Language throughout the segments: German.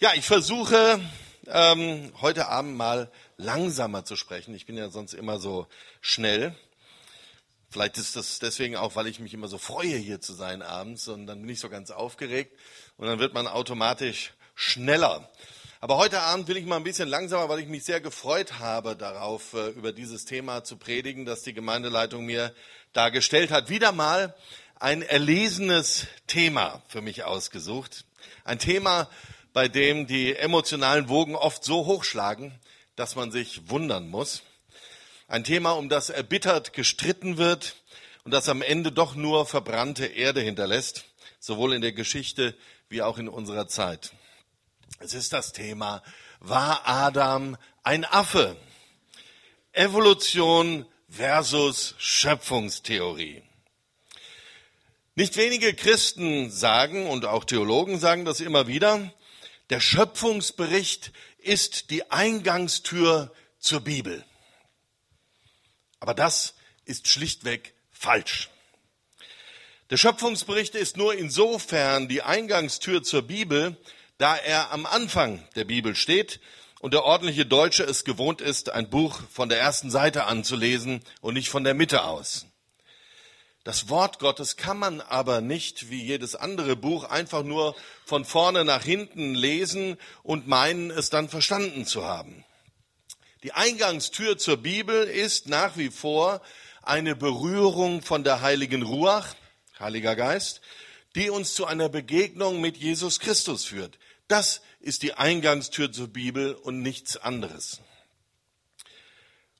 Ja, ich versuche ähm, heute Abend mal langsamer zu sprechen. Ich bin ja sonst immer so schnell. Vielleicht ist das deswegen auch, weil ich mich immer so freue, hier zu sein abends und dann bin ich so ganz aufgeregt und dann wird man automatisch schneller. Aber heute Abend will ich mal ein bisschen langsamer, weil ich mich sehr gefreut habe darauf, äh, über dieses Thema zu predigen, das die Gemeindeleitung mir dargestellt hat. Wieder mal ein erlesenes Thema für mich ausgesucht. Ein Thema, bei dem die emotionalen Wogen oft so hochschlagen, dass man sich wundern muss. Ein Thema, um das erbittert gestritten wird und das am Ende doch nur verbrannte Erde hinterlässt, sowohl in der Geschichte wie auch in unserer Zeit. Es ist das Thema, war Adam ein Affe? Evolution versus Schöpfungstheorie. Nicht wenige Christen sagen und auch Theologen sagen das immer wieder, der Schöpfungsbericht ist die Eingangstür zur Bibel. Aber das ist schlichtweg falsch. Der Schöpfungsbericht ist nur insofern die Eingangstür zur Bibel, da er am Anfang der Bibel steht und der ordentliche Deutsche es gewohnt ist, ein Buch von der ersten Seite anzulesen und nicht von der Mitte aus. Das Wort Gottes kann man aber nicht wie jedes andere Buch einfach nur von vorne nach hinten lesen und meinen, es dann verstanden zu haben. Die Eingangstür zur Bibel ist nach wie vor eine Berührung von der heiligen Ruach, Heiliger Geist, die uns zu einer Begegnung mit Jesus Christus führt. Das ist die Eingangstür zur Bibel und nichts anderes.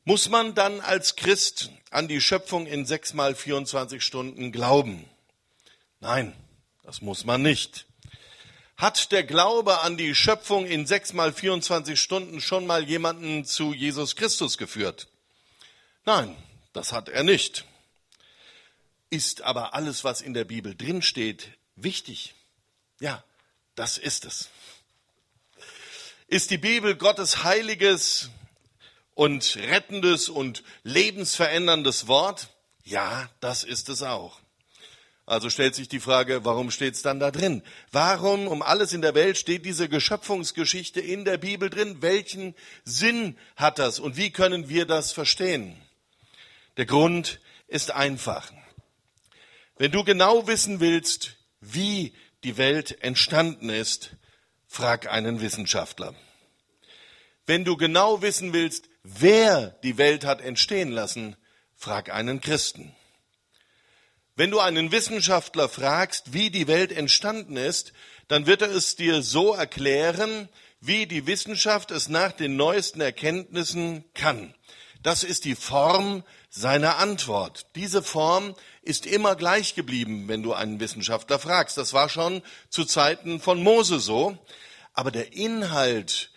Muss man dann als Christ an die Schöpfung in sechs mal 24 Stunden glauben? Nein, das muss man nicht. Hat der Glaube an die Schöpfung in sechs mal 24 Stunden schon mal jemanden zu Jesus Christus geführt? Nein, das hat er nicht. Ist aber alles, was in der Bibel drinsteht, wichtig? Ja, das ist es. Ist die Bibel Gottes heiliges, und rettendes und lebensveränderndes Wort? Ja, das ist es auch. Also stellt sich die Frage, warum steht es dann da drin? Warum um alles in der Welt steht diese Geschöpfungsgeschichte in der Bibel drin? Welchen Sinn hat das und wie können wir das verstehen? Der Grund ist einfach. Wenn du genau wissen willst, wie die Welt entstanden ist, frag einen Wissenschaftler. Wenn du genau wissen willst, wer die Welt hat entstehen lassen, frag einen Christen. Wenn du einen Wissenschaftler fragst, wie die Welt entstanden ist, dann wird er es dir so erklären, wie die Wissenschaft es nach den neuesten Erkenntnissen kann. Das ist die Form seiner Antwort. Diese Form ist immer gleich geblieben, wenn du einen Wissenschaftler fragst. Das war schon zu Zeiten von Mose so. Aber der Inhalt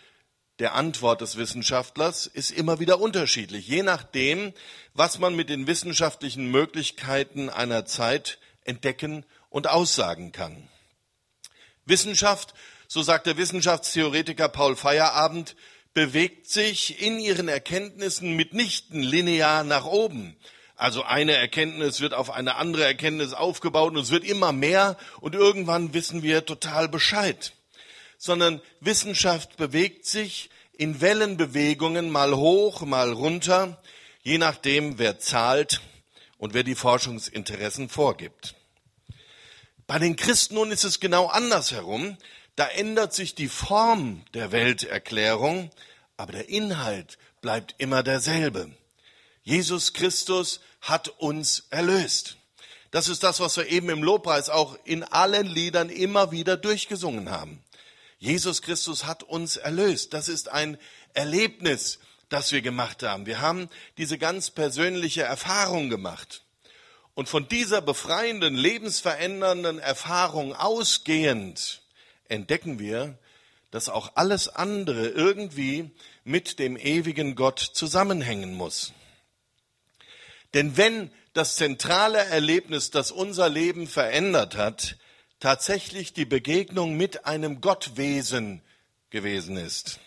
der Antwort des Wissenschaftlers ist immer wieder unterschiedlich, je nachdem, was man mit den wissenschaftlichen Möglichkeiten einer Zeit entdecken und aussagen kann. Wissenschaft, so sagt der Wissenschaftstheoretiker Paul Feierabend, bewegt sich in ihren Erkenntnissen mitnichten linear nach oben. Also eine Erkenntnis wird auf eine andere Erkenntnis aufgebaut und es wird immer mehr und irgendwann wissen wir total Bescheid. Sondern Wissenschaft bewegt sich in Wellenbewegungen mal hoch, mal runter, je nachdem, wer zahlt und wer die Forschungsinteressen vorgibt. Bei den Christen nun ist es genau andersherum. Da ändert sich die Form der Welterklärung, aber der Inhalt bleibt immer derselbe. Jesus Christus hat uns erlöst. Das ist das, was wir eben im Lobpreis auch in allen Liedern immer wieder durchgesungen haben. Jesus Christus hat uns erlöst. Das ist ein Erlebnis, das wir gemacht haben. Wir haben diese ganz persönliche Erfahrung gemacht. Und von dieser befreienden, lebensverändernden Erfahrung ausgehend entdecken wir, dass auch alles andere irgendwie mit dem ewigen Gott zusammenhängen muss. Denn wenn das zentrale Erlebnis, das unser Leben verändert hat, tatsächlich die Begegnung mit einem Gottwesen gewesen ist,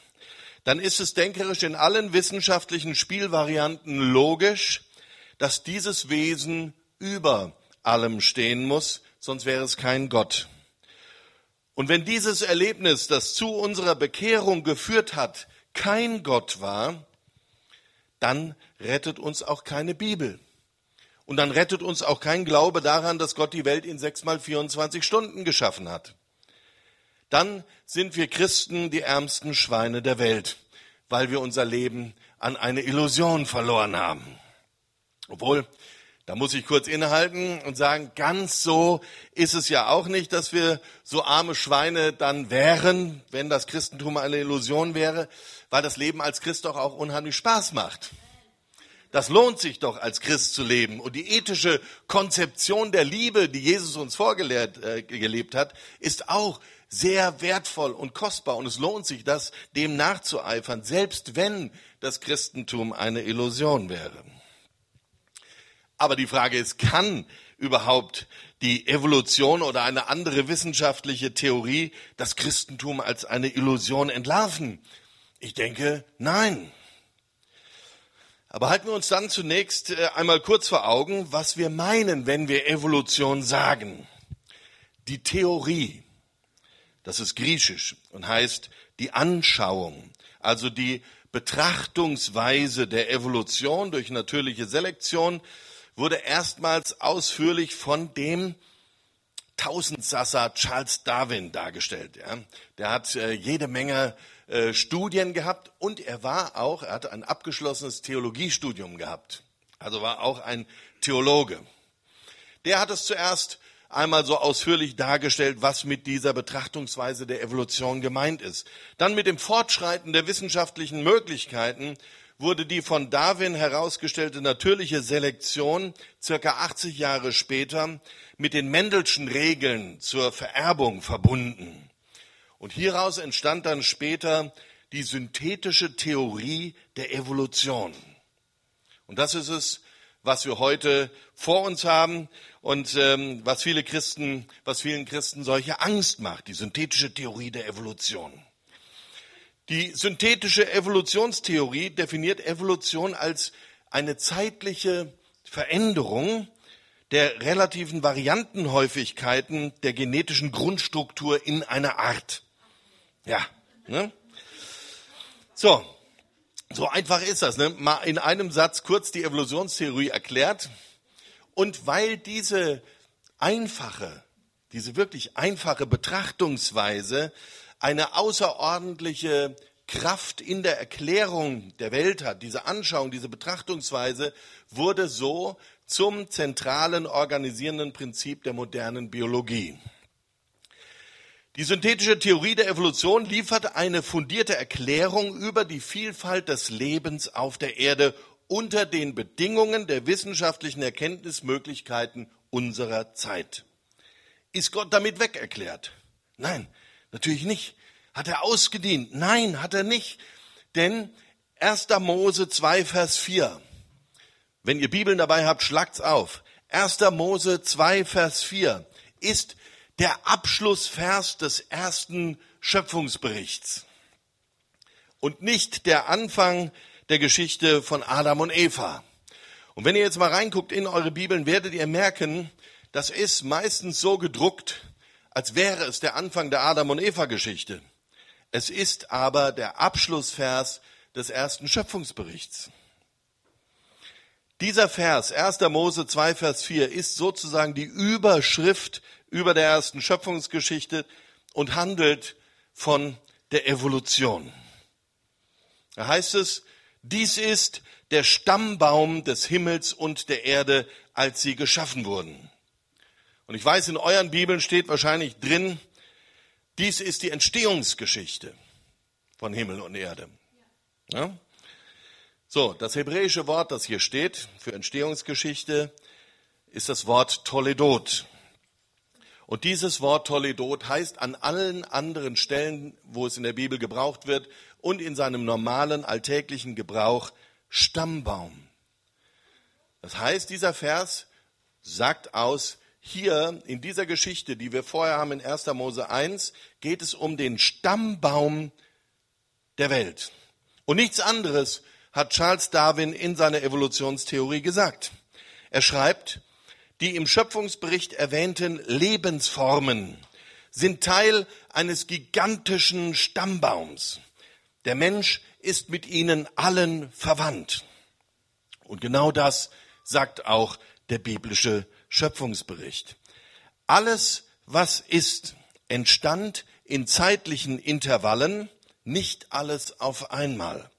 dann ist es denkerisch in allen wissenschaftlichen Spielvarianten logisch, dass dieses Wesen über allem stehen muss, sonst wäre es kein Gott. Und wenn dieses Erlebnis, das zu unserer Bekehrung geführt hat, kein Gott war, dann rettet uns auch keine Bibel. Und dann rettet uns auch kein Glaube daran, dass Gott die Welt in sechs mal 24 Stunden geschaffen hat. Dann sind wir Christen die ärmsten Schweine der Welt, weil wir unser Leben an eine Illusion verloren haben. Obwohl, da muss ich kurz innehalten und sagen, ganz so ist es ja auch nicht, dass wir so arme Schweine dann wären, wenn das Christentum eine Illusion wäre, weil das Leben als Christ doch auch unheimlich Spaß macht. Das lohnt sich doch als Christ zu leben. Und die ethische Konzeption der Liebe, die Jesus uns vorgelebt äh, hat, ist auch sehr wertvoll und kostbar. Und es lohnt sich, das dem nachzueifern, selbst wenn das Christentum eine Illusion wäre. Aber die Frage ist, kann überhaupt die Evolution oder eine andere wissenschaftliche Theorie das Christentum als eine Illusion entlarven? Ich denke, nein. Aber halten wir uns dann zunächst äh, einmal kurz vor Augen, was wir meinen, wenn wir Evolution sagen. Die Theorie, das ist griechisch und heißt die Anschauung, also die Betrachtungsweise der Evolution durch natürliche Selektion, wurde erstmals ausführlich von dem Tausendsasser Charles Darwin dargestellt. Der hat äh, jede Menge äh, Studien gehabt und er war auch, er hatte ein abgeschlossenes Theologiestudium gehabt. Also war auch ein Theologe. Der hat es zuerst einmal so ausführlich dargestellt, was mit dieser Betrachtungsweise der Evolution gemeint ist. Dann mit dem Fortschreiten der wissenschaftlichen Möglichkeiten wurde die von Darwin herausgestellte natürliche Selektion circa 80 Jahre später mit den Mendelschen Regeln zur Vererbung verbunden. Und hieraus entstand dann später die synthetische Theorie der Evolution. Und das ist es, was wir heute vor uns haben und ähm, was viele Christen, was vielen Christen solche Angst macht, die synthetische Theorie der Evolution. Die synthetische Evolutionstheorie definiert Evolution als eine zeitliche Veränderung der relativen Variantenhäufigkeiten der genetischen Grundstruktur in einer Art. Ja. Ne? So, so einfach ist das. Ne? Mal in einem Satz kurz die Evolutionstheorie erklärt. Und weil diese einfache, diese wirklich einfache Betrachtungsweise eine außerordentliche Kraft in der Erklärung der Welt hat, diese Anschauung, diese Betrachtungsweise wurde so zum zentralen organisierenden Prinzip der modernen Biologie. Die synthetische Theorie der Evolution liefert eine fundierte Erklärung über die Vielfalt des Lebens auf der Erde unter den Bedingungen der wissenschaftlichen Erkenntnismöglichkeiten unserer Zeit. Ist Gott damit weg erklärt? Nein, natürlich nicht. Hat er ausgedient? Nein, hat er nicht. Denn 1. Mose 2, Vers 4. Wenn ihr Bibeln dabei habt, schlagt's auf. 1. Mose 2, Vers 4 ist der Abschlussvers des ersten Schöpfungsberichts und nicht der Anfang der Geschichte von Adam und Eva. Und wenn ihr jetzt mal reinguckt in eure Bibeln, werdet ihr merken, das ist meistens so gedruckt, als wäre es der Anfang der Adam und Eva Geschichte. Es ist aber der Abschlussvers des ersten Schöpfungsberichts. Dieser Vers, 1. Mose 2, Vers 4, ist sozusagen die Überschrift über der ersten Schöpfungsgeschichte und handelt von der Evolution. Da heißt es, dies ist der Stammbaum des Himmels und der Erde, als sie geschaffen wurden. Und ich weiß, in euren Bibeln steht wahrscheinlich drin, dies ist die Entstehungsgeschichte von Himmel und Erde. Ja? So, das hebräische Wort, das hier steht für Entstehungsgeschichte, ist das Wort Toledot. Und dieses Wort Toledot heißt an allen anderen Stellen, wo es in der Bibel gebraucht wird und in seinem normalen alltäglichen Gebrauch Stammbaum. Das heißt, dieser Vers sagt aus, hier in dieser Geschichte, die wir vorher haben in 1. Mose 1, geht es um den Stammbaum der Welt. Und nichts anderes hat Charles Darwin in seiner Evolutionstheorie gesagt. Er schreibt, die im Schöpfungsbericht erwähnten Lebensformen sind Teil eines gigantischen Stammbaums. Der Mensch ist mit ihnen allen verwandt. Und genau das sagt auch der biblische Schöpfungsbericht. Alles, was ist, entstand in zeitlichen Intervallen, nicht alles auf einmal.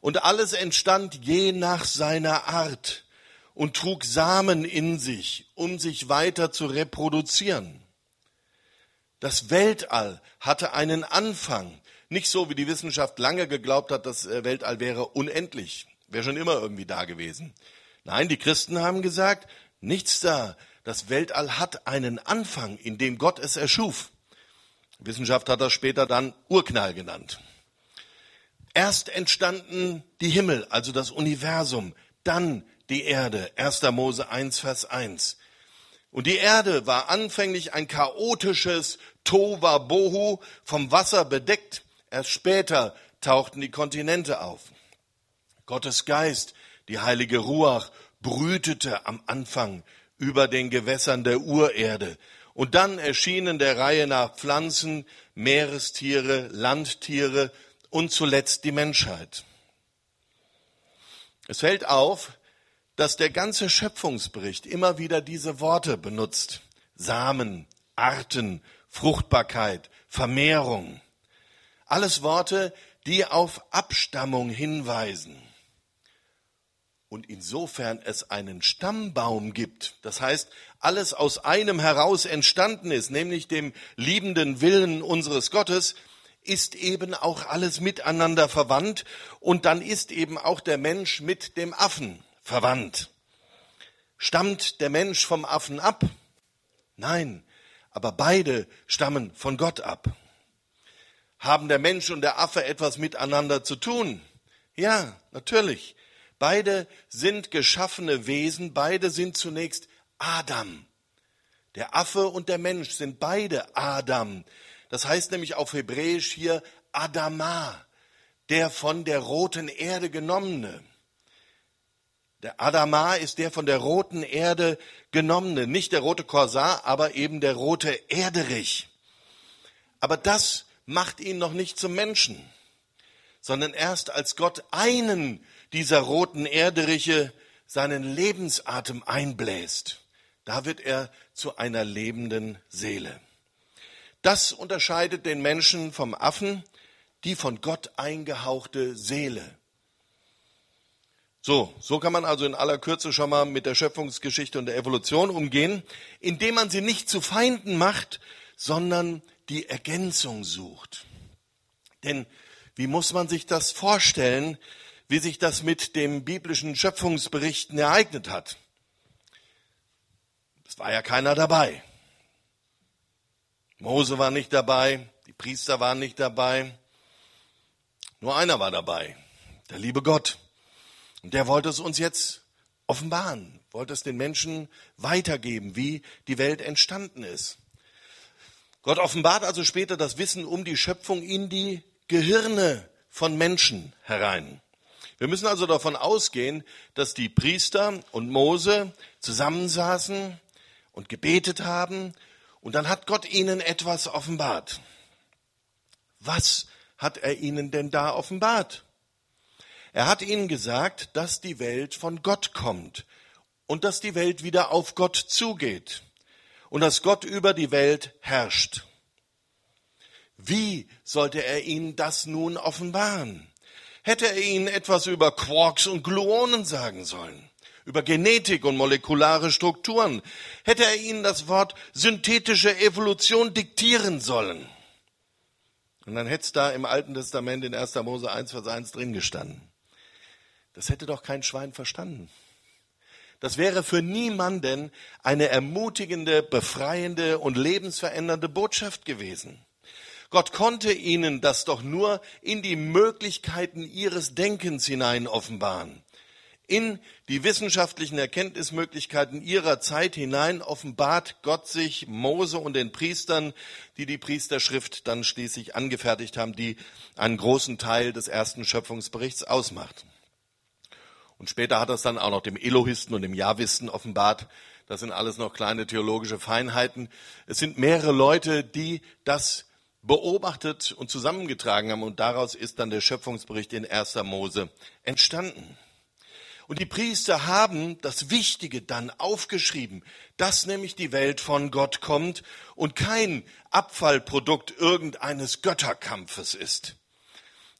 Und alles entstand je nach seiner Art und trug Samen in sich, um sich weiter zu reproduzieren. Das Weltall hatte einen Anfang, nicht so wie die Wissenschaft lange geglaubt hat, das äh, Weltall wäre unendlich, wäre schon immer irgendwie da gewesen. Nein, die Christen haben gesagt, nichts da. Das Weltall hat einen Anfang, in dem Gott es erschuf. Die Wissenschaft hat das später dann Urknall genannt. Erst entstanden die Himmel, also das Universum, dann die Erde. 1. Mose 1, Vers 1. Und die Erde war anfänglich ein chaotisches Tova Bohu, vom Wasser bedeckt. Erst später tauchten die Kontinente auf. Gottes Geist, die heilige Ruach, brütete am Anfang über den Gewässern der Urerde. Und dann erschienen der Reihe nach Pflanzen, Meerestiere, Landtiere und zuletzt die Menschheit. Es fällt auf, dass der ganze Schöpfungsbericht immer wieder diese Worte benutzt. Samen, Arten, Fruchtbarkeit, Vermehrung. Alles Worte, die auf Abstammung hinweisen. Und insofern es einen Stammbaum gibt, das heißt, alles aus einem heraus entstanden ist, nämlich dem liebenden Willen unseres Gottes, ist eben auch alles miteinander verwandt und dann ist eben auch der Mensch mit dem Affen verwandt. Stammt der Mensch vom Affen ab? Nein, aber beide stammen von Gott ab. Haben der Mensch und der Affe etwas miteinander zu tun? Ja, natürlich. Beide sind geschaffene Wesen, beide sind zunächst Adam. Der Affe und der Mensch sind beide Adam. Das heißt nämlich auf Hebräisch hier Adama, der von der roten Erde genommene. Der Adama ist der von der roten Erde genommene, nicht der rote Korsar, aber eben der rote Erderich. Aber das macht ihn noch nicht zum Menschen, sondern erst als Gott einen dieser roten Erderiche seinen Lebensatem einbläst, da wird er zu einer lebenden Seele. Das unterscheidet den Menschen vom Affen, die von Gott eingehauchte Seele. So, so kann man also in aller Kürze schon mal mit der Schöpfungsgeschichte und der Evolution umgehen, indem man sie nicht zu Feinden macht, sondern die Ergänzung sucht. Denn wie muss man sich das vorstellen, wie sich das mit dem biblischen Schöpfungsberichten ereignet hat? Es war ja keiner dabei. Mose war nicht dabei, die Priester waren nicht dabei, nur einer war dabei, der liebe Gott. Und der wollte es uns jetzt offenbaren, wollte es den Menschen weitergeben, wie die Welt entstanden ist. Gott offenbart also später das Wissen um die Schöpfung in die Gehirne von Menschen herein. Wir müssen also davon ausgehen, dass die Priester und Mose zusammensaßen und gebetet haben und dann hat Gott ihnen etwas offenbart. Was hat er ihnen denn da offenbart? Er hat ihnen gesagt, dass die Welt von Gott kommt und dass die Welt wieder auf Gott zugeht und dass Gott über die Welt herrscht. Wie sollte er ihnen das nun offenbaren? Hätte er ihnen etwas über Quarks und Gluonen sagen sollen? Über Genetik und molekulare Strukturen? Hätte er ihnen das Wort synthetische Evolution diktieren sollen? Und dann hätte es da im Alten Testament in 1. Mose 1, Vers 1 drin gestanden. Das hätte doch kein Schwein verstanden. Das wäre für niemanden eine ermutigende, befreiende und lebensverändernde Botschaft gewesen. Gott konnte ihnen das doch nur in die Möglichkeiten ihres Denkens hinein offenbaren. In die wissenschaftlichen Erkenntnismöglichkeiten ihrer Zeit hinein offenbart Gott sich Mose und den Priestern, die die Priesterschrift dann schließlich angefertigt haben, die einen großen Teil des ersten Schöpfungsberichts ausmacht. Und später hat er es dann auch noch dem Elohisten und dem Javisten offenbart. Das sind alles noch kleine theologische Feinheiten. Es sind mehrere Leute, die das beobachtet und zusammengetragen haben und daraus ist dann der Schöpfungsbericht in 1. Mose entstanden. Und die Priester haben das Wichtige dann aufgeschrieben, dass nämlich die Welt von Gott kommt und kein Abfallprodukt irgendeines Götterkampfes ist.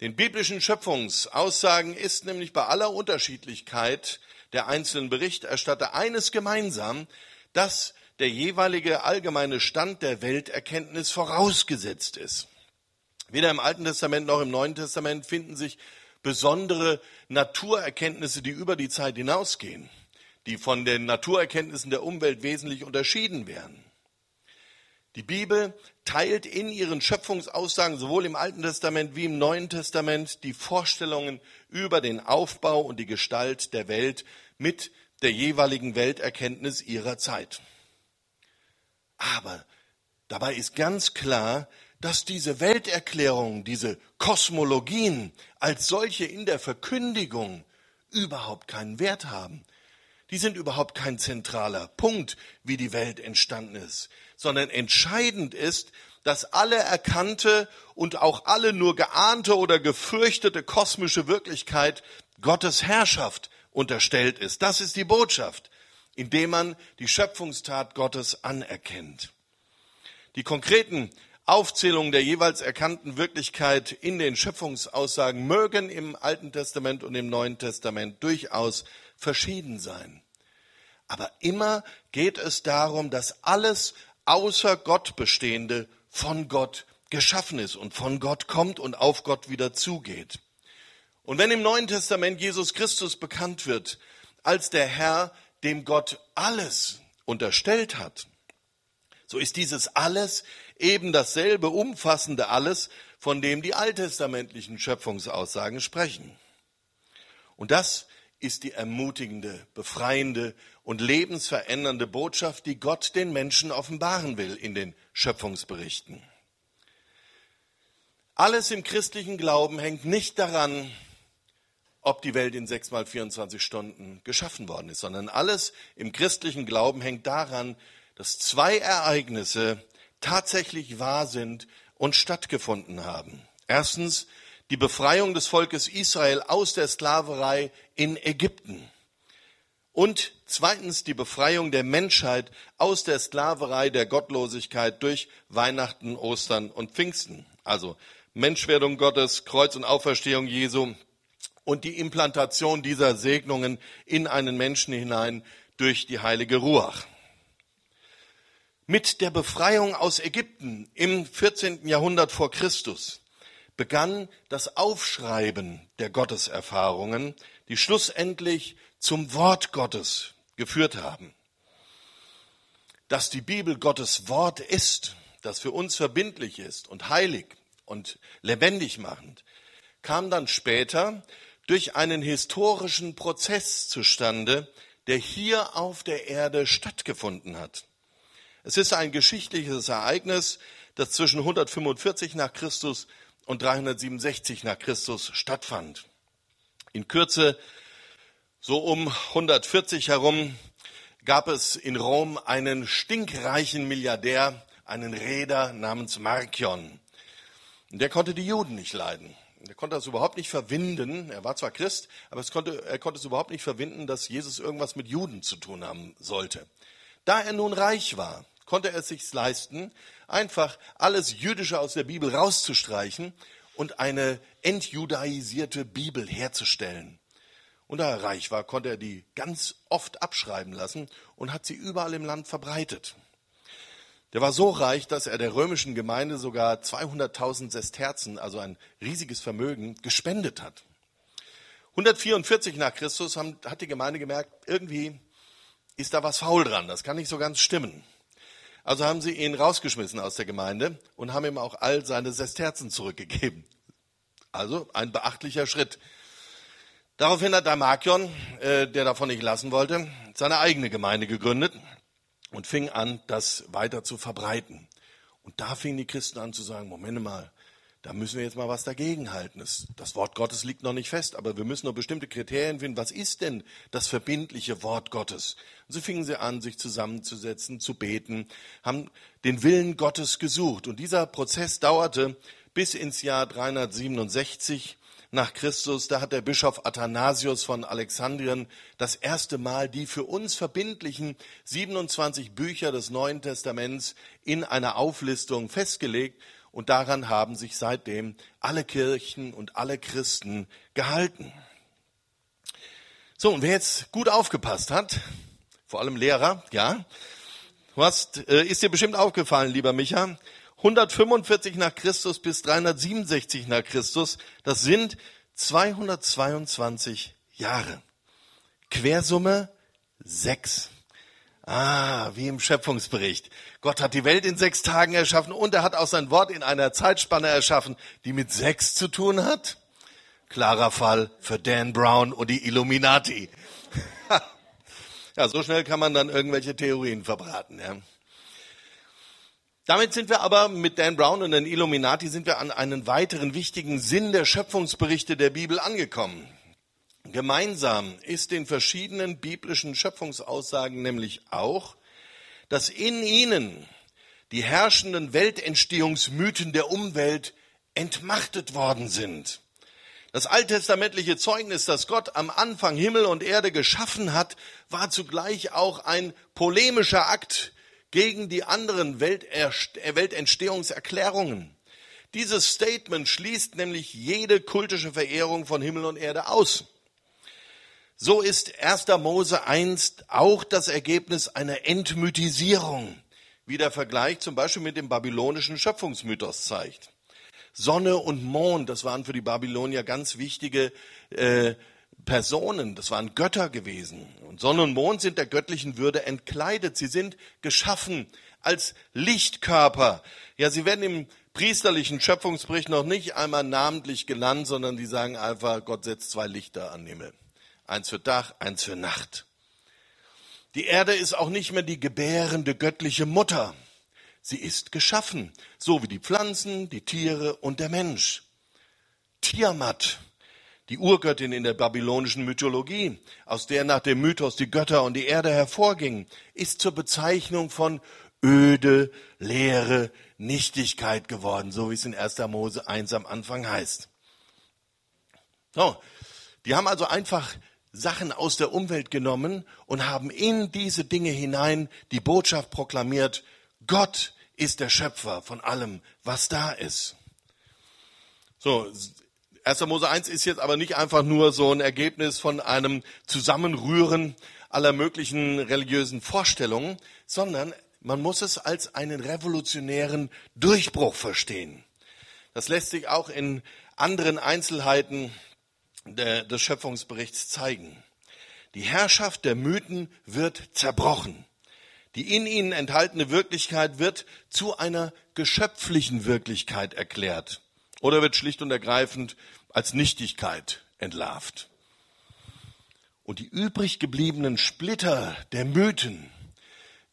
Den biblischen Schöpfungsaussagen ist nämlich bei aller Unterschiedlichkeit der einzelnen Berichterstatter eines gemeinsam, dass der jeweilige allgemeine Stand der Welterkenntnis vorausgesetzt ist. Weder im Alten Testament noch im Neuen Testament finden sich besondere Naturerkenntnisse, die über die Zeit hinausgehen, die von den Naturerkenntnissen der Umwelt wesentlich unterschieden werden. Die Bibel teilt in ihren Schöpfungsaussagen sowohl im Alten Testament wie im Neuen Testament die Vorstellungen über den Aufbau und die Gestalt der Welt mit der jeweiligen Welterkenntnis ihrer Zeit. Aber dabei ist ganz klar, dass diese Welterklärungen, diese Kosmologien als solche in der Verkündigung überhaupt keinen Wert haben. Die sind überhaupt kein zentraler Punkt, wie die Welt entstanden ist, sondern entscheidend ist, dass alle erkannte und auch alle nur geahnte oder gefürchtete kosmische Wirklichkeit Gottes Herrschaft unterstellt ist. Das ist die Botschaft, indem man die Schöpfungstat Gottes anerkennt. Die konkreten Aufzählung der jeweils erkannten Wirklichkeit in den Schöpfungsaussagen mögen im Alten Testament und im Neuen Testament durchaus verschieden sein. Aber immer geht es darum, dass alles außer Gott bestehende von Gott geschaffen ist und von Gott kommt und auf Gott wieder zugeht. Und wenn im Neuen Testament Jesus Christus bekannt wird als der Herr, dem Gott alles unterstellt hat, so ist dieses alles eben dasselbe umfassende alles, von dem die alttestamentlichen Schöpfungsaussagen sprechen. Und das ist die ermutigende, befreiende und lebensverändernde Botschaft, die Gott den Menschen offenbaren will in den Schöpfungsberichten. Alles im christlichen Glauben hängt nicht daran, ob die Welt in sechs mal 24 Stunden geschaffen worden ist, sondern alles im christlichen Glauben hängt daran, dass zwei Ereignisse tatsächlich wahr sind und stattgefunden haben. Erstens die Befreiung des Volkes Israel aus der Sklaverei in Ägypten. Und zweitens die Befreiung der Menschheit aus der Sklaverei der Gottlosigkeit durch Weihnachten, Ostern und Pfingsten. Also Menschwerdung Gottes, Kreuz und Auferstehung Jesu und die Implantation dieser Segnungen in einen Menschen hinein durch die heilige Ruach. Mit der Befreiung aus Ägypten im 14. Jahrhundert vor Christus begann das Aufschreiben der Gotteserfahrungen, die schlussendlich zum Wort Gottes geführt haben. Dass die Bibel Gottes Wort ist, das für uns verbindlich ist und heilig und lebendig machend, kam dann später durch einen historischen Prozess zustande, der hier auf der Erde stattgefunden hat. Es ist ein geschichtliches Ereignis, das zwischen 145 nach Christus und 367 nach Christus stattfand. In Kürze, so um 140 herum, gab es in Rom einen stinkreichen Milliardär, einen Reeder namens Markion. Der konnte die Juden nicht leiden. Er konnte das überhaupt nicht verwinden. Er war zwar Christ, aber konnte, er konnte es überhaupt nicht verwinden, dass Jesus irgendwas mit Juden zu tun haben sollte. Da er nun reich war, konnte er es sich leisten, einfach alles Jüdische aus der Bibel rauszustreichen und eine entjudaisierte Bibel herzustellen. Und da er reich war, konnte er die ganz oft abschreiben lassen und hat sie überall im Land verbreitet. Der war so reich, dass er der römischen Gemeinde sogar 200.000 Sesterzen, also ein riesiges Vermögen, gespendet hat. 144 nach Christus hat die Gemeinde gemerkt, irgendwie ist da was faul dran, das kann nicht so ganz stimmen. Also haben sie ihn rausgeschmissen aus der Gemeinde und haben ihm auch all seine Sesterzen zurückgegeben. Also ein beachtlicher Schritt. Daraufhin hat Damakion, äh, der davon nicht lassen wollte, seine eigene Gemeinde gegründet und fing an, das weiter zu verbreiten. Und da fingen die Christen an zu sagen, Moment mal, da müssen wir jetzt mal was dagegen halten. Das, Wort Gottes liegt noch nicht fest, aber wir müssen noch bestimmte Kriterien finden. Was ist denn das verbindliche Wort Gottes? Und so fingen sie an, sich zusammenzusetzen, zu beten, haben den Willen Gottes gesucht. Und dieser Prozess dauerte bis ins Jahr 367 nach Christus. Da hat der Bischof Athanasius von Alexandrien das erste Mal die für uns verbindlichen 27 Bücher des Neuen Testaments in einer Auflistung festgelegt und daran haben sich seitdem alle Kirchen und alle Christen gehalten. So, und wer jetzt gut aufgepasst hat, vor allem Lehrer, ja, du hast, äh, ist dir bestimmt aufgefallen, lieber Micha, 145 nach Christus bis 367 nach Christus, das sind 222 Jahre. Quersumme 6. Ah, wie im Schöpfungsbericht. Gott hat die Welt in sechs Tagen erschaffen und er hat auch sein Wort in einer Zeitspanne erschaffen, die mit sechs zu tun hat. Klarer Fall für Dan Brown und die Illuminati. ja, so schnell kann man dann irgendwelche Theorien verbraten. Ja. Damit sind wir aber mit Dan Brown und den Illuminati sind wir an einen weiteren wichtigen Sinn der Schöpfungsberichte der Bibel angekommen. Gemeinsam ist den verschiedenen biblischen Schöpfungsaussagen nämlich auch, dass in ihnen die herrschenden Weltentstehungsmythen der Umwelt entmachtet worden sind. Das alttestamentliche Zeugnis, dass Gott am Anfang Himmel und Erde geschaffen hat, war zugleich auch ein polemischer Akt gegen die anderen Weltentstehungserklärungen. Dieses Statement schließt nämlich jede kultische Verehrung von Himmel und Erde aus. So ist 1. Mose 1 auch das Ergebnis einer Entmythisierung, wie der Vergleich zum Beispiel mit dem babylonischen Schöpfungsmythos zeigt. Sonne und Mond, das waren für die Babylonier ganz wichtige äh, Personen, das waren Götter gewesen. Und Sonne und Mond sind der göttlichen Würde entkleidet. Sie sind geschaffen als Lichtkörper. Ja, sie werden im priesterlichen Schöpfungsbericht noch nicht einmal namentlich genannt, sondern die sagen einfach, Gott setzt zwei Lichter an den Himmel eins für Tag, eins für Nacht. Die Erde ist auch nicht mehr die gebärende göttliche Mutter. Sie ist geschaffen, so wie die Pflanzen, die Tiere und der Mensch. Tiamat, die Urgöttin in der babylonischen Mythologie, aus der nach dem Mythos die Götter und die Erde hervorgingen, ist zur Bezeichnung von öde, leere Nichtigkeit geworden, so wie es in 1. Mose 1 am Anfang heißt. So, die haben also einfach Sachen aus der Umwelt genommen und haben in diese Dinge hinein die Botschaft proklamiert, Gott ist der Schöpfer von allem, was da ist. So, 1. Mose 1 ist jetzt aber nicht einfach nur so ein Ergebnis von einem Zusammenrühren aller möglichen religiösen Vorstellungen, sondern man muss es als einen revolutionären Durchbruch verstehen. Das lässt sich auch in anderen Einzelheiten des Schöpfungsberichts zeigen. Die Herrschaft der Mythen wird zerbrochen. Die in ihnen enthaltene Wirklichkeit wird zu einer geschöpflichen Wirklichkeit erklärt oder wird schlicht und ergreifend als Nichtigkeit entlarvt. Und die übrig gebliebenen Splitter der Mythen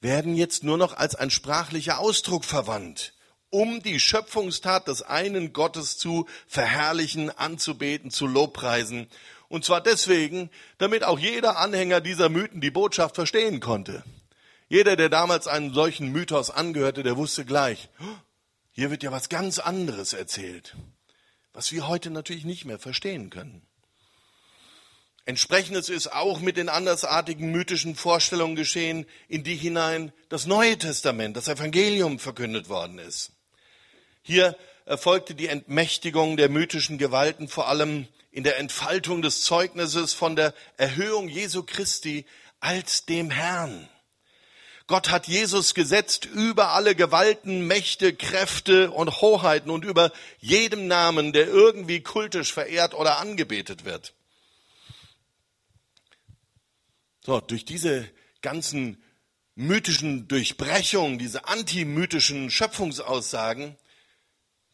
werden jetzt nur noch als ein sprachlicher Ausdruck verwandt, um die Schöpfungstat des einen Gottes zu verherrlichen, anzubeten, zu lobpreisen. Und zwar deswegen, damit auch jeder Anhänger dieser Mythen die Botschaft verstehen konnte. Jeder, der damals einen solchen Mythos angehörte, der wusste gleich, hier wird ja was ganz anderes erzählt, was wir heute natürlich nicht mehr verstehen können. Entsprechendes ist auch mit den andersartigen mythischen Vorstellungen geschehen, in die hinein das Neue Testament, das Evangelium verkündet worden ist. Hier erfolgte die Entmächtigung der mythischen Gewalten vor allem in der Entfaltung des Zeugnisses von der Erhöhung Jesu Christi als dem Herrn. Gott hat Jesus gesetzt über alle Gewalten, Mächte, Kräfte und Hoheiten und über jedem Namen, der irgendwie kultisch verehrt oder angebetet wird. So, durch diese ganzen mythischen Durchbrechungen, diese antimythischen Schöpfungsaussagen,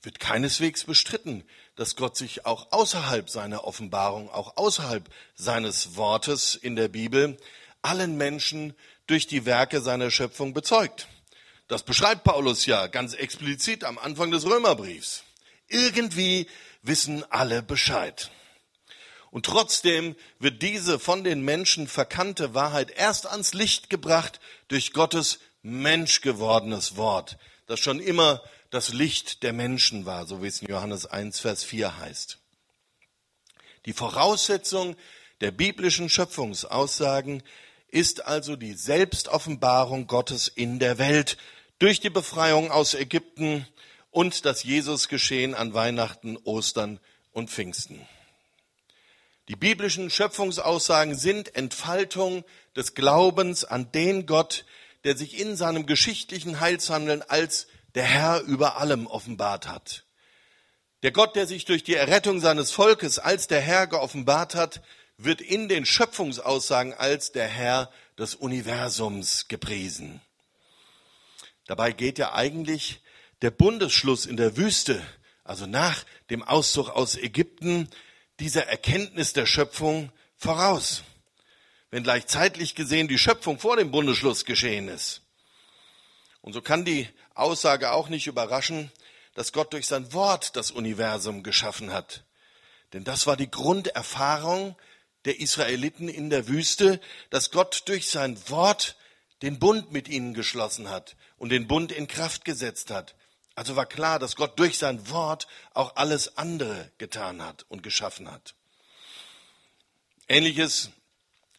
wird keineswegs bestritten, dass Gott sich auch außerhalb seiner Offenbarung, auch außerhalb seines Wortes in der Bibel allen Menschen durch die Werke seiner Schöpfung bezeugt. Das beschreibt Paulus ja ganz explizit am Anfang des Römerbriefs. Irgendwie wissen alle Bescheid. Und trotzdem wird diese von den Menschen verkannte Wahrheit erst ans Licht gebracht durch Gottes menschgewordenes Wort, das schon immer das Licht der Menschen war, so wie es in Johannes 1, Vers 4 heißt. Die Voraussetzung der biblischen Schöpfungsaussagen ist also die Selbstoffenbarung Gottes in der Welt durch die Befreiung aus Ägypten und das Jesusgeschehen an Weihnachten, Ostern und Pfingsten. Die biblischen Schöpfungsaussagen sind Entfaltung des Glaubens an den Gott, der sich in seinem geschichtlichen Heilshandeln als der Herr über allem offenbart hat. Der Gott, der sich durch die Errettung seines Volkes als der Herr geoffenbart hat, wird in den Schöpfungsaussagen als der Herr des Universums gepriesen. Dabei geht ja eigentlich der Bundesschluss in der Wüste, also nach dem Auszug aus Ägypten, dieser Erkenntnis der Schöpfung voraus. Wenn gleich zeitlich gesehen die Schöpfung vor dem Bundesschluss geschehen ist. Und so kann die Aussage auch nicht überraschen, dass Gott durch sein Wort das Universum geschaffen hat. Denn das war die Grunderfahrung der Israeliten in der Wüste, dass Gott durch sein Wort den Bund mit ihnen geschlossen hat und den Bund in Kraft gesetzt hat. Also war klar, dass Gott durch sein Wort auch alles andere getan hat und geschaffen hat. Ähnliches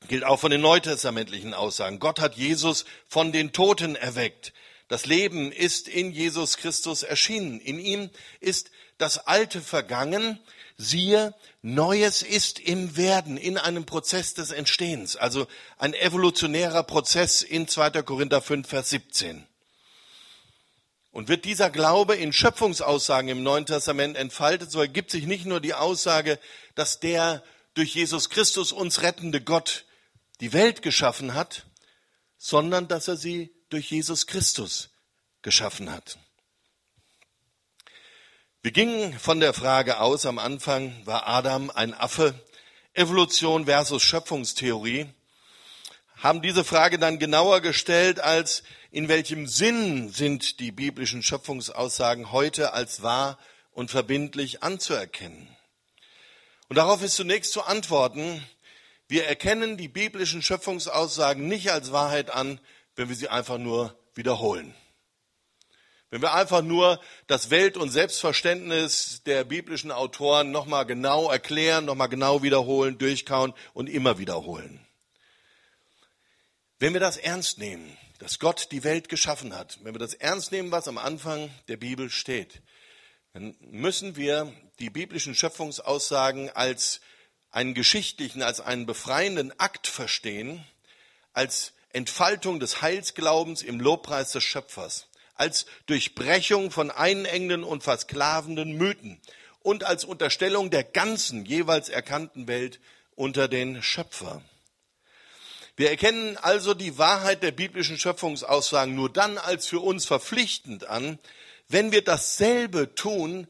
gilt auch von den neutestamentlichen Aussagen. Gott hat Jesus von den Toten erweckt. Das Leben ist in Jesus Christus erschienen. In ihm ist das Alte vergangen. Siehe, Neues ist im Werden, in einem Prozess des Entstehens. Also ein evolutionärer Prozess in 2. Korinther 5, Vers 17. Und wird dieser Glaube in Schöpfungsaussagen im Neuen Testament entfaltet, so ergibt sich nicht nur die Aussage, dass der durch Jesus Christus uns rettende Gott die Welt geschaffen hat, sondern dass er sie durch Jesus Christus geschaffen hat. Wir gingen von der Frage aus, am Anfang war Adam ein Affe, Evolution versus Schöpfungstheorie, haben diese Frage dann genauer gestellt als in welchem Sinn sind die biblischen Schöpfungsaussagen heute als wahr und verbindlich anzuerkennen? Und darauf ist zunächst zu antworten, wir erkennen die biblischen Schöpfungsaussagen nicht als Wahrheit an, wenn wir sie einfach nur wiederholen. Wenn wir einfach nur das Welt- und Selbstverständnis der biblischen Autoren nochmal genau erklären, nochmal genau wiederholen, durchkauen und immer wiederholen. Wenn wir das ernst nehmen, dass Gott die Welt geschaffen hat, wenn wir das ernst nehmen, was am Anfang der Bibel steht, dann müssen wir die biblischen Schöpfungsaussagen als einen geschichtlichen, als einen befreienden Akt verstehen, als Entfaltung des Heilsglaubens im Lobpreis des Schöpfers, als Durchbrechung von einengenden und versklavenden Mythen und als Unterstellung der ganzen jeweils erkannten Welt unter den Schöpfer. Wir erkennen also die Wahrheit der biblischen Schöpfungsaussagen nur dann als für uns verpflichtend an, wenn wir dasselbe tun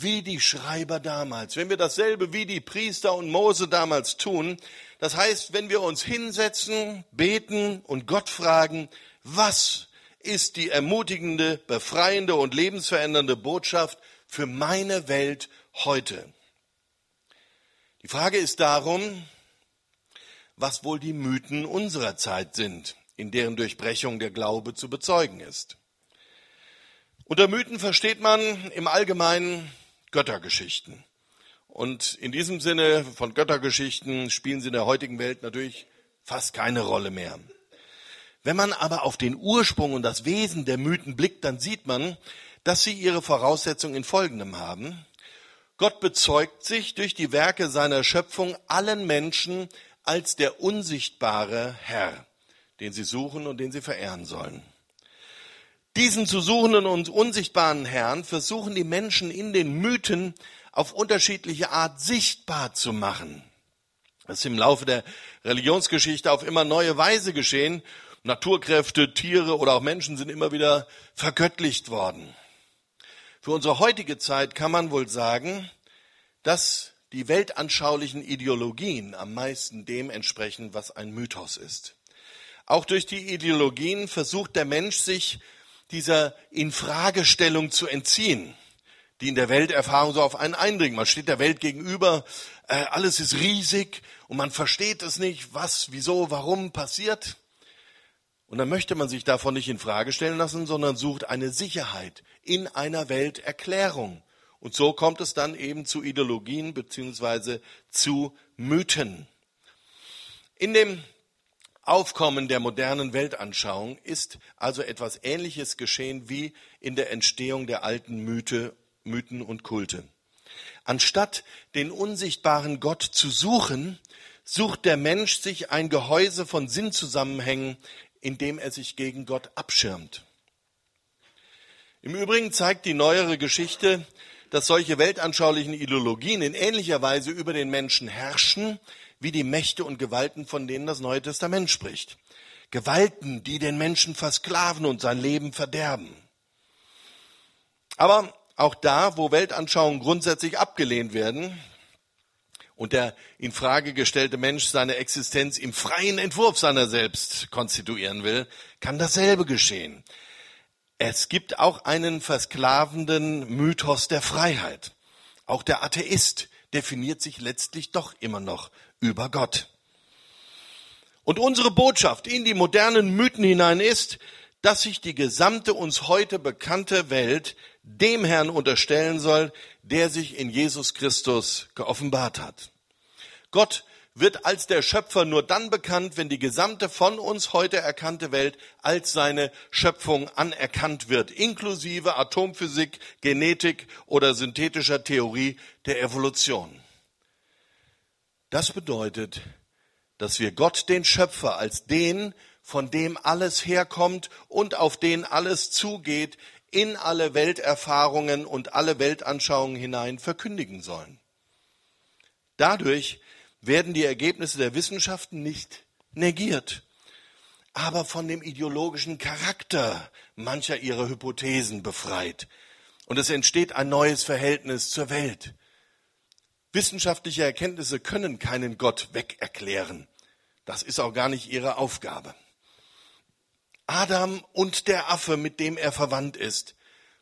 wie die Schreiber damals, wenn wir dasselbe wie die Priester und Mose damals tun. Das heißt, wenn wir uns hinsetzen, beten und Gott fragen, was ist die ermutigende, befreiende und lebensverändernde Botschaft für meine Welt heute? Die Frage ist darum, was wohl die Mythen unserer Zeit sind, in deren Durchbrechung der Glaube zu bezeugen ist. Unter Mythen versteht man im Allgemeinen Göttergeschichten. Und in diesem Sinne von Göttergeschichten spielen sie in der heutigen Welt natürlich fast keine Rolle mehr. Wenn man aber auf den Ursprung und das Wesen der Mythen blickt, dann sieht man, dass sie ihre Voraussetzung in folgendem haben. Gott bezeugt sich durch die Werke seiner Schöpfung allen Menschen als der unsichtbare Herr, den sie suchen und den sie verehren sollen. Diesen zu suchenden und unsichtbaren Herrn versuchen die Menschen in den Mythen auf unterschiedliche Art sichtbar zu machen. Das ist im Laufe der Religionsgeschichte auf immer neue Weise geschehen. Naturkräfte, Tiere oder auch Menschen sind immer wieder vergöttlicht worden. Für unsere heutige Zeit kann man wohl sagen, dass die weltanschaulichen Ideologien am meisten dem entsprechen, was ein Mythos ist. Auch durch die Ideologien versucht der Mensch sich dieser Infragestellung zu entziehen. die in der Welterfahrung so auf einen eindringen. Man steht der Welt gegenüber, äh, alles ist riesig und man versteht es nicht, was, wieso, warum passiert. Und dann möchte man sich davon nicht in Frage stellen lassen, sondern sucht eine Sicherheit in einer Welterklärung. Und so kommt es dann eben zu Ideologien beziehungsweise zu Mythen. In dem Aufkommen der modernen Weltanschauung ist also etwas Ähnliches geschehen wie in der Entstehung der alten Mythe, Mythen und Kulte. Anstatt den unsichtbaren Gott zu suchen, sucht der Mensch sich ein Gehäuse von Sinnzusammenhängen, in dem er sich gegen Gott abschirmt. Im Übrigen zeigt die neuere Geschichte, dass solche weltanschaulichen Ideologien in ähnlicher Weise über den Menschen herrschen, wie die Mächte und Gewalten, von denen das Neue Testament spricht. Gewalten, die den Menschen versklaven und sein Leben verderben. Aber auch da, wo Weltanschauungen grundsätzlich abgelehnt werden und der in Frage gestellte Mensch seine Existenz im freien Entwurf seiner selbst konstituieren will, kann dasselbe geschehen. Es gibt auch einen versklavenden Mythos der Freiheit. Auch der Atheist definiert sich letztlich doch immer noch über Gott. Und unsere Botschaft in die modernen Mythen hinein ist, dass sich die gesamte uns heute bekannte Welt dem Herrn unterstellen soll, der sich in Jesus Christus geoffenbart hat. Gott wird als der Schöpfer nur dann bekannt, wenn die gesamte von uns heute erkannte Welt als seine Schöpfung anerkannt wird, inklusive Atomphysik, Genetik oder synthetischer Theorie der Evolution. Das bedeutet, dass wir Gott, den Schöpfer, als den, von dem alles herkommt und auf den alles zugeht, in alle Welterfahrungen und alle Weltanschauungen hinein verkündigen sollen. Dadurch werden die Ergebnisse der Wissenschaften nicht negiert, aber von dem ideologischen Charakter mancher ihrer Hypothesen befreit. Und es entsteht ein neues Verhältnis zur Welt. Wissenschaftliche Erkenntnisse können keinen Gott wegerklären. Das ist auch gar nicht ihre Aufgabe. Adam und der Affe, mit dem er verwandt ist,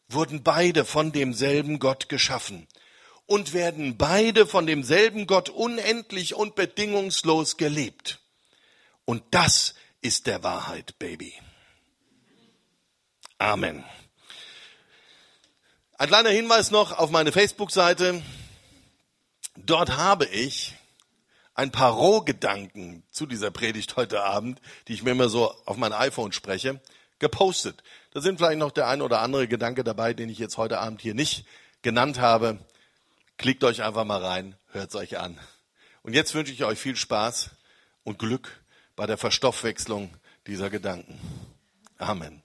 wurden beide von demselben Gott geschaffen und werden beide von demselben Gott unendlich und bedingungslos geliebt. Und das ist der Wahrheit, Baby. Amen. Ein kleiner Hinweis noch auf meine Facebook-Seite. Dort habe ich ein paar Rohgedanken zu dieser Predigt heute Abend, die ich mir immer so auf mein iPhone spreche, gepostet. Da sind vielleicht noch der ein oder andere Gedanke dabei, den ich jetzt heute Abend hier nicht genannt habe. Klickt euch einfach mal rein, hört es euch an. Und jetzt wünsche ich euch viel Spaß und Glück bei der Verstoffwechslung dieser Gedanken. Amen.